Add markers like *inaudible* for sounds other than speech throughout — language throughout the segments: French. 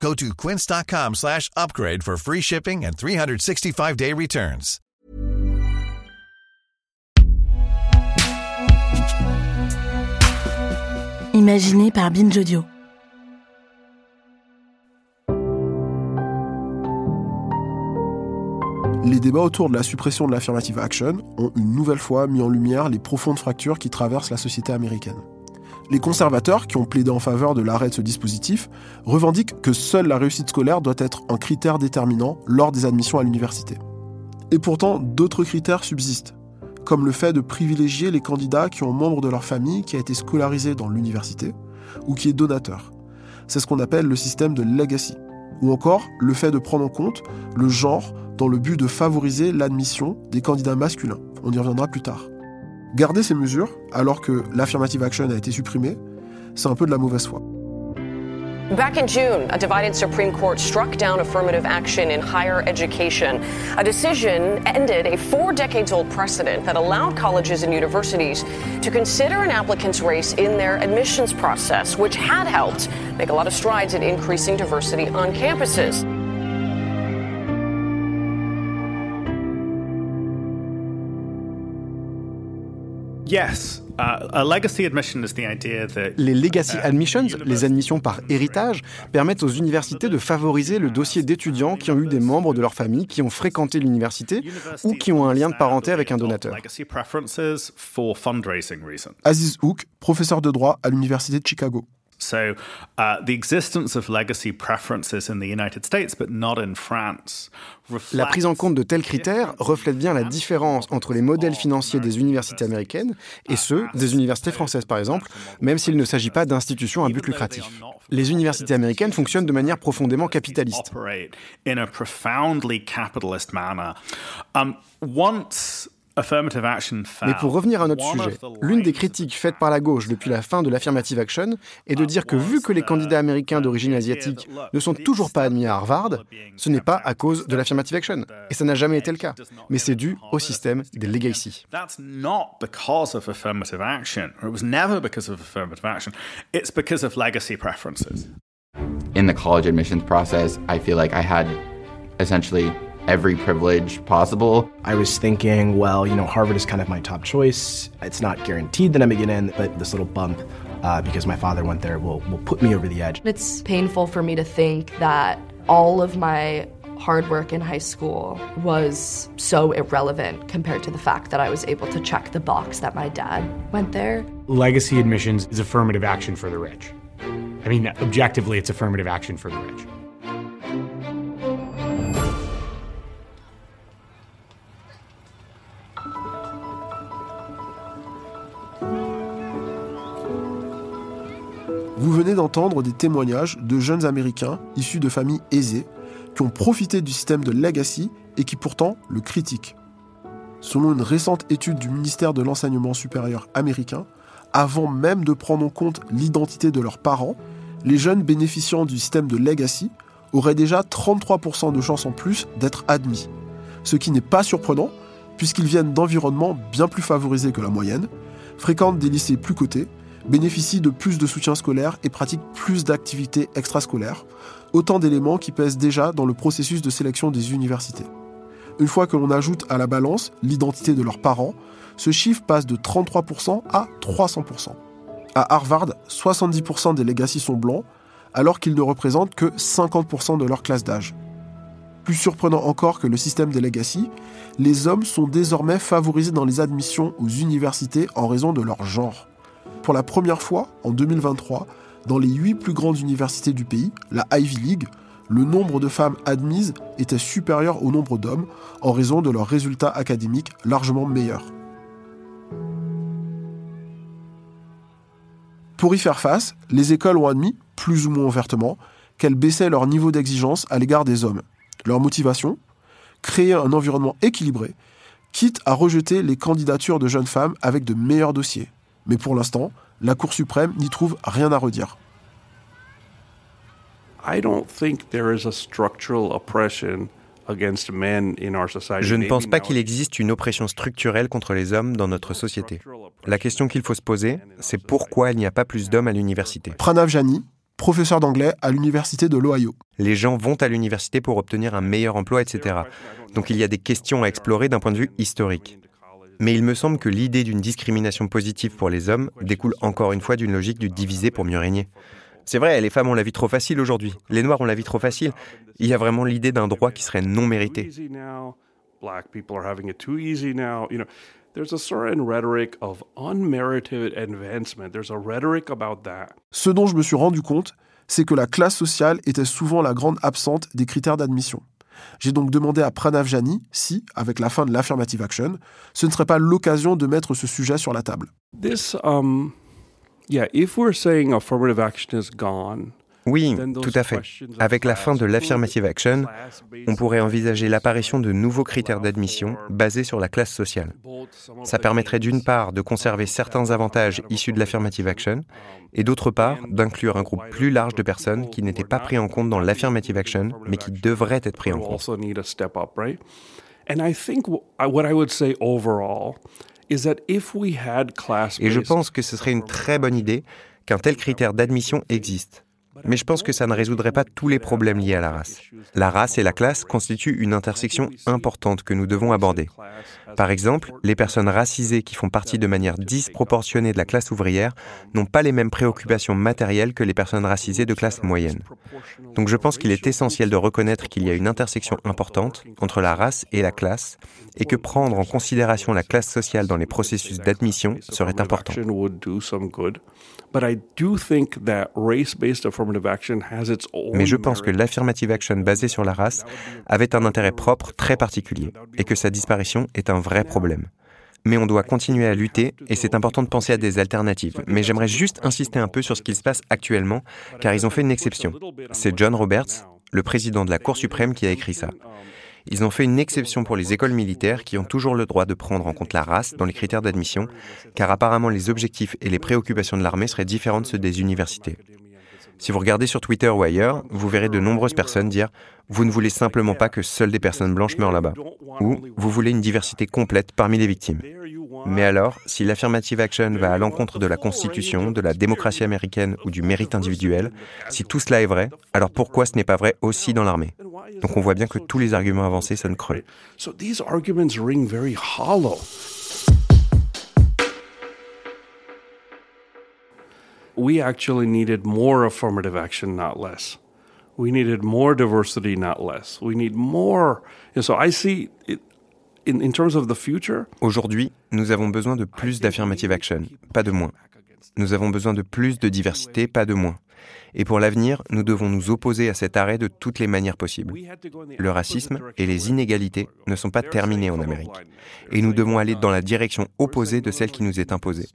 Go to quince.com slash upgrade for free shipping and 365-day returns. Imaginé par Binge Audio. Les débats autour de la suppression de l'affirmative action ont une nouvelle fois mis en lumière les profondes fractures qui traversent la société américaine. Les conservateurs, qui ont plaidé en faveur de l'arrêt de ce dispositif, revendiquent que seule la réussite scolaire doit être un critère déterminant lors des admissions à l'université. Et pourtant, d'autres critères subsistent, comme le fait de privilégier les candidats qui ont membre de leur famille qui a été scolarisé dans l'université ou qui est donateur. C'est ce qu'on appelle le système de legacy. Ou encore le fait de prendre en compte le genre dans le but de favoriser l'admission des candidats masculins. On y reviendra plus tard. Garder ces mesures, alors que l'affirmative action a été supprimée, c'est un peu de la mauvaise foi. Back in June, a divided Supreme Court struck down affirmative action in higher education. A decision ended a four decades old precedent that allowed colleges and universities to consider an applicant's race in their admissions process, which had helped make a lot of strides in increasing diversity on campuses. Yes. Uh, a legacy admission is the idea that, Les legacy uh, admissions, les admissions par héritage, permettent aux universités de favoriser le dossier d'étudiants qui ont eu des membres de leur famille qui ont fréquenté l'université ou qui ont un lien de parenté avec un donateur. Legacy preferences for fundraising reasons. Aziz Hook, professeur de droit à l'Université de Chicago. So, uh, the existence of legacy preferences in the United States, but not in France, La prise en compte de tels critères reflète bien la différence entre les modèles financiers des universités américaines et ceux des universités françaises, par exemple, même s'il ne s'agit pas d'institutions à but lucratif. Les universités américaines fonctionnent de manière profondément capitaliste. Um, once Mais pour revenir à notre one sujet, of the l'une des critiques faites par la gauche depuis la fin de l'affirmative action est de dire que vu que les candidats américains d'origine asiatique ne sont toujours pas admis à Harvard, ce n'est pas à cause de l'affirmative action. Et ça n'a jamais été le cas. Mais c'est dû au système des legacy. That's not because of affirmative action, or it was never because of affirmative action. It's because of legacy preferences. in the college admissions process, I feel like I had essentially every privilege possible. I was thinking, well, you know, Harvard is kind of my top choice. It's not guaranteed that I'm gonna get in, but this little bump uh, because my father went there will, will put me over the edge. It's painful for me to think that all of my hard work in high school was so irrelevant compared to the fact that I was able to check the box that my dad went there. legacy admissions is affirmative action for the rich. I mean, objectively, it's affirmative action for the rich. D'entendre des témoignages de jeunes Américains issus de familles aisées qui ont profité du système de legacy et qui pourtant le critiquent. Selon une récente étude du ministère de l'Enseignement supérieur américain, avant même de prendre en compte l'identité de leurs parents, les jeunes bénéficiant du système de legacy auraient déjà 33% de chances en plus d'être admis. Ce qui n'est pas surprenant, puisqu'ils viennent d'environnements bien plus favorisés que la moyenne, fréquentent des lycées plus cotés, bénéficient de plus de soutien scolaire et pratiquent plus d'activités extrascolaires, autant d'éléments qui pèsent déjà dans le processus de sélection des universités. Une fois que l'on ajoute à la balance l'identité de leurs parents, ce chiffre passe de 33% à 300%. À Harvard, 70% des legacy sont blancs, alors qu'ils ne représentent que 50% de leur classe d'âge. Plus surprenant encore que le système des legacy, les hommes sont désormais favorisés dans les admissions aux universités en raison de leur genre. Pour la première fois, en 2023, dans les huit plus grandes universités du pays, la Ivy League, le nombre de femmes admises était supérieur au nombre d'hommes en raison de leurs résultats académiques largement meilleurs. Pour y faire face, les écoles ont admis, plus ou moins ouvertement, qu'elles baissaient leur niveau d'exigence à l'égard des hommes. Leur motivation? Créer un environnement équilibré, quitte à rejeter les candidatures de jeunes femmes avec de meilleurs dossiers. Mais pour l'instant, la Cour suprême n'y trouve rien à redire. I don't think there is a structural oppression je ne pense pas qu'il existe une oppression structurelle contre les hommes dans notre société. La question qu'il faut se poser, c'est pourquoi il n'y a pas plus d'hommes à l'université? Pranav Jani, professeur d'anglais à l'université de l'Ohio. Les gens vont à l'université pour obtenir un meilleur emploi, etc. Donc il y a des questions à explorer d'un point de vue historique. Mais il me semble que l'idée d'une discrimination positive pour les hommes découle encore une fois d'une logique du diviser pour mieux régner. C'est vrai, les femmes ont la vie trop facile aujourd'hui. Les Noirs ont la vie trop facile. Il y a vraiment l'idée d'un droit qui serait non mérité. Ce dont je me suis rendu compte, c'est que la classe sociale était souvent la grande absente des critères d'admission. J'ai donc demandé à Pranav Jani si, avec la fin de l'affirmative action, ce ne serait pas l'occasion de mettre ce sujet sur la table. Um, Yeah, if we're saying affirmative action is gone, oui, tout à fait. Avec la fin de l'affirmative action, on pourrait envisager l'apparition de nouveaux critères d'admission basés sur la classe sociale. Ça permettrait d'une part de conserver certains avantages issus de l'affirmative action et d'autre part d'inclure un groupe plus large de personnes qui n'étaient pas pris en compte dans l'affirmative action mais qui devraient être pris en compte. Et je pense que ce serait une très bonne idée qu'un tel critère d'admission existe. Mais je pense que ça ne résoudrait pas tous les problèmes liés à la race. La race et la classe constituent une intersection importante que nous devons aborder. Par exemple, les personnes racisées qui font partie de manière disproportionnée de la classe ouvrière n'ont pas les mêmes préoccupations matérielles que les personnes racisées de classe moyenne. Donc je pense qu'il est essentiel de reconnaître qu'il y a une intersection importante entre la race et la classe et que prendre en considération la classe sociale dans les processus d'admission serait important. Mais je pense que l'affirmative action basée sur la race avait un intérêt propre très particulier et que sa disparition est un vrai problème. Mais on doit continuer à lutter et c'est important de penser à des alternatives. Mais j'aimerais juste insister un peu sur ce qui se passe actuellement, car ils ont fait une exception. C'est John Roberts, le président de la Cour suprême, qui a écrit ça. Ils ont fait une exception pour les écoles militaires qui ont toujours le droit de prendre en compte la race dans les critères d'admission, car apparemment les objectifs et les préoccupations de l'armée seraient différents de ceux des universités. Si vous regardez sur Twitter ou ailleurs, vous verrez de nombreuses personnes dire Vous ne voulez simplement pas que seules des personnes blanches meurent là-bas. Ou Vous voulez une diversité complète parmi les victimes. Mais alors, si l'affirmative action va à l'encontre de la Constitution, de la démocratie américaine ou du mérite individuel, si tout cela est vrai, alors pourquoi ce n'est pas vrai aussi dans l'armée? Donc on voit bien que tous les arguments avancés sonnent creux. We actually needed more affirmative action, not less. We needed more diversity, not less. We need more. And so I see it, in, in terms of the future. Aujourd'hui, nous avons besoin de plus d'affirmative action, pas de moins. Nous avons besoin de plus de diversité, pas de moins. Et pour l'avenir, nous devons nous opposer à cet arrêt de toutes les manières possibles. Le racisme et les inégalités ne sont pas terminés en Amérique. Et nous devons aller dans la direction opposée de celle qui nous est imposée.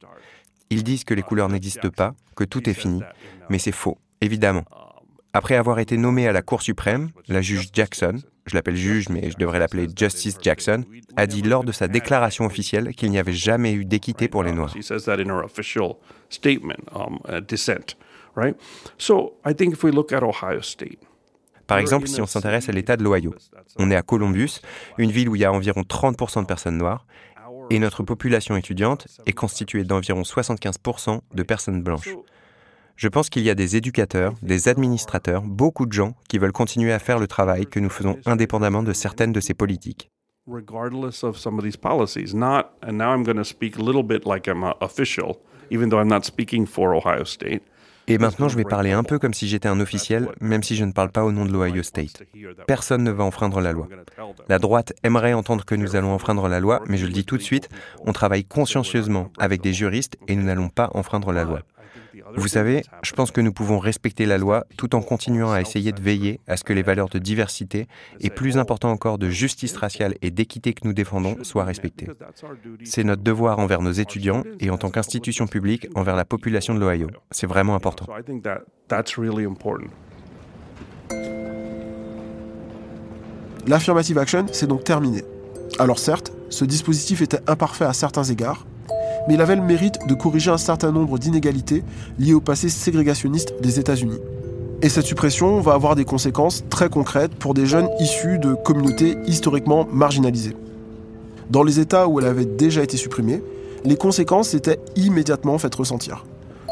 Ils disent que les couleurs n'existent pas, que tout est fini, mais c'est faux, évidemment. Après avoir été nommé à la Cour suprême, la juge Jackson, je l'appelle juge mais je devrais l'appeler Justice Jackson, a dit lors de sa déclaration officielle qu'il n'y avait jamais eu d'équité pour les Noirs. Par exemple, si on s'intéresse à l'État de l'Ohio, on est à Columbus, une ville où il y a environ 30% de personnes noires, et notre population étudiante est constituée d'environ 75% de personnes blanches. Je pense qu'il y a des éducateurs, des administrateurs, beaucoup de gens qui veulent continuer à faire le travail que nous faisons indépendamment de certaines de ces politiques. State. Et maintenant, je vais parler un peu comme si j'étais un officiel, même si je ne parle pas au nom de l'Ohio State. Personne ne va enfreindre la loi. La droite aimerait entendre que nous allons enfreindre la loi, mais je le dis tout de suite, on travaille consciencieusement avec des juristes et nous n'allons pas enfreindre la loi. Vous savez, je pense que nous pouvons respecter la loi tout en continuant à essayer de veiller à ce que les valeurs de diversité et plus important encore de justice raciale et d'équité que nous défendons soient respectées. C'est notre devoir envers nos étudiants et en tant qu'institution publique envers la population de l'Ohio. C'est vraiment important. L'affirmative action, c'est donc terminé. Alors certes, ce dispositif était imparfait à certains égards, mais il avait le mérite de corriger un certain nombre d'inégalités liées au passé ségrégationniste des États-Unis. Et cette suppression va avoir des conséquences très concrètes pour des jeunes issus de communautés historiquement marginalisées. Dans les États où elle avait déjà été supprimée, les conséquences s'étaient immédiatement faites ressentir.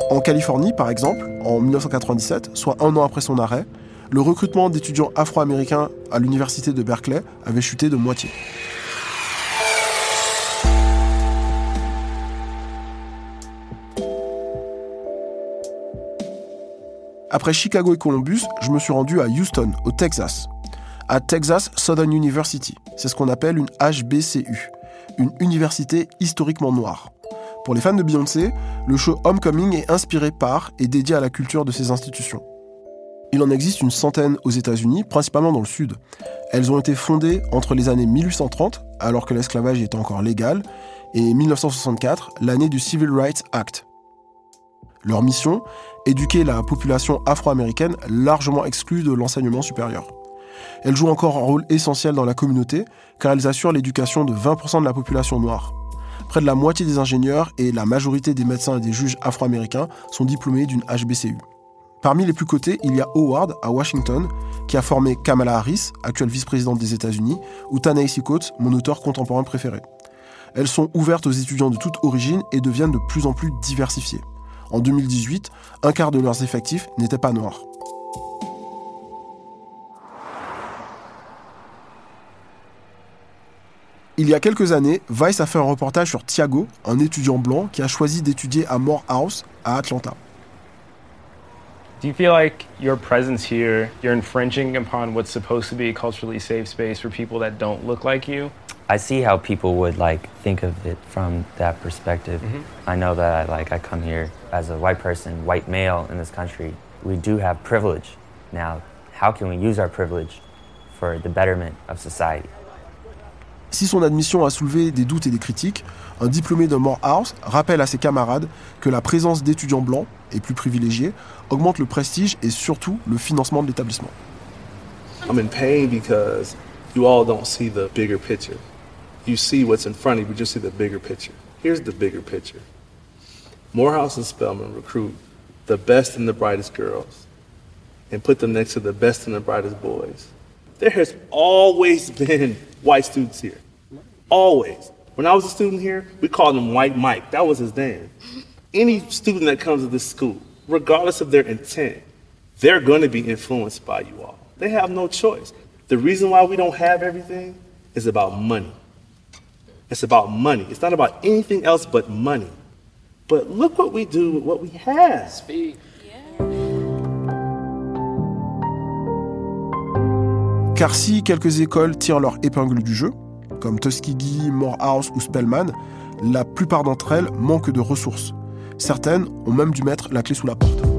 En Californie, par exemple, en 1997, soit un an après son arrêt, le recrutement d'étudiants afro-américains à l'université de Berkeley avait chuté de moitié. Après Chicago et Columbus, je me suis rendu à Houston, au Texas, à Texas Southern University. C'est ce qu'on appelle une HBCU, une université historiquement noire. Pour les fans de Beyoncé, le show Homecoming est inspiré par et dédié à la culture de ces institutions. Il en existe une centaine aux États-Unis, principalement dans le Sud. Elles ont été fondées entre les années 1830, alors que l'esclavage était encore légal, et 1964, l'année du Civil Rights Act. Leur mission Éduquer la population afro-américaine largement exclue de l'enseignement supérieur. Elles jouent encore un rôle essentiel dans la communauté car elles assurent l'éducation de 20% de la population noire. Près de la moitié des ingénieurs et la majorité des médecins et des juges afro-américains sont diplômés d'une HBCU. Parmi les plus cotés, il y a Howard à Washington, qui a formé Kamala Harris, actuelle vice-présidente des États-Unis, ou ta Coates, mon auteur contemporain préféré. Elles sont ouvertes aux étudiants de toute origine et deviennent de plus en plus diversifiées. En 2018, un quart de leurs effectifs n'étaient pas noirs. Il y a quelques années, Vice a fait un reportage sur Thiago, un étudiant blanc qui a choisi d'étudier à Morehouse, à Atlanta. Do you feel like your presence here, you're infringing upon what's supposed to be a culturally safe space for people that don't look like you? I see how people would like think of it from that perspective. Mm-hmm. I know that I like I come here as a white person, white male in this country. We do have privilege. Now, how can we use our privilege for the betterment of society? Si son admission a soulevé des doutes et des critiques, un diplômé de Morehouse rappelle à ses camarades que la présence d'étudiants blancs, et plus privilégiés, augmente le prestige et surtout le financement de l'établissement. I'm in pain because you all don't see the bigger picture. You see what's in front of you, but you see the bigger picture. Here's the bigger picture. Morehouse and Spelman recruit the best and the brightest girls and put them next to the best and the brightest boys. There has always *laughs* been white students here. Always. When I was a student here, we called him White Mike. That was his name. Any student that comes to this school, regardless of their intent, they're going to be influenced by you all. They have no choice. The reason why we don't have everything is about money. It's about money. It's not about anything else but money. But look what we do with what we have. Car si quelques écoles tirent leur épingle du jeu, comme Tuskegee, Morehouse ou Spellman, la plupart d'entre elles manquent de ressources. Certaines ont même dû mettre la clé sous la porte.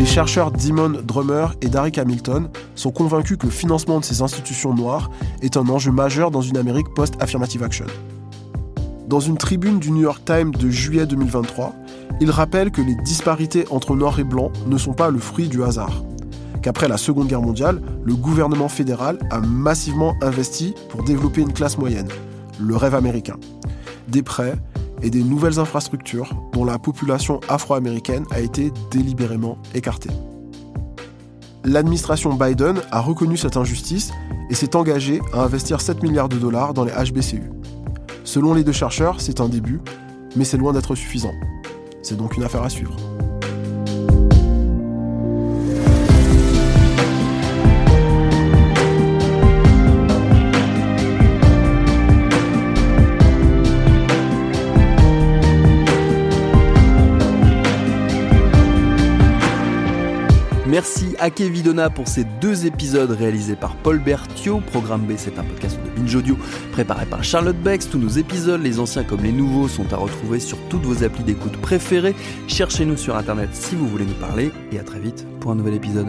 Les chercheurs Dimon Drummer et Derek Hamilton sont convaincus que le financement de ces institutions noires est un enjeu majeur dans une Amérique post-affirmative action. Dans une tribune du New York Times de juillet 2023, ils rappellent que les disparités entre noirs et blancs ne sont pas le fruit du hasard qu'après la Seconde Guerre mondiale, le gouvernement fédéral a massivement investi pour développer une classe moyenne, le rêve américain. Des prêts et des nouvelles infrastructures dont la population afro-américaine a été délibérément écartée. L'administration Biden a reconnu cette injustice et s'est engagée à investir 7 milliards de dollars dans les HBCU. Selon les deux chercheurs, c'est un début, mais c'est loin d'être suffisant. C'est donc une affaire à suivre. À Kevidona pour ces deux épisodes réalisés par Paul Berthiaud. Programme B, c'est un podcast de Binge Audio préparé par Charlotte Bex. Tous nos épisodes, les anciens comme les nouveaux, sont à retrouver sur toutes vos applis d'écoute préférées. Cherchez-nous sur Internet si vous voulez nous parler. Et à très vite pour un nouvel épisode.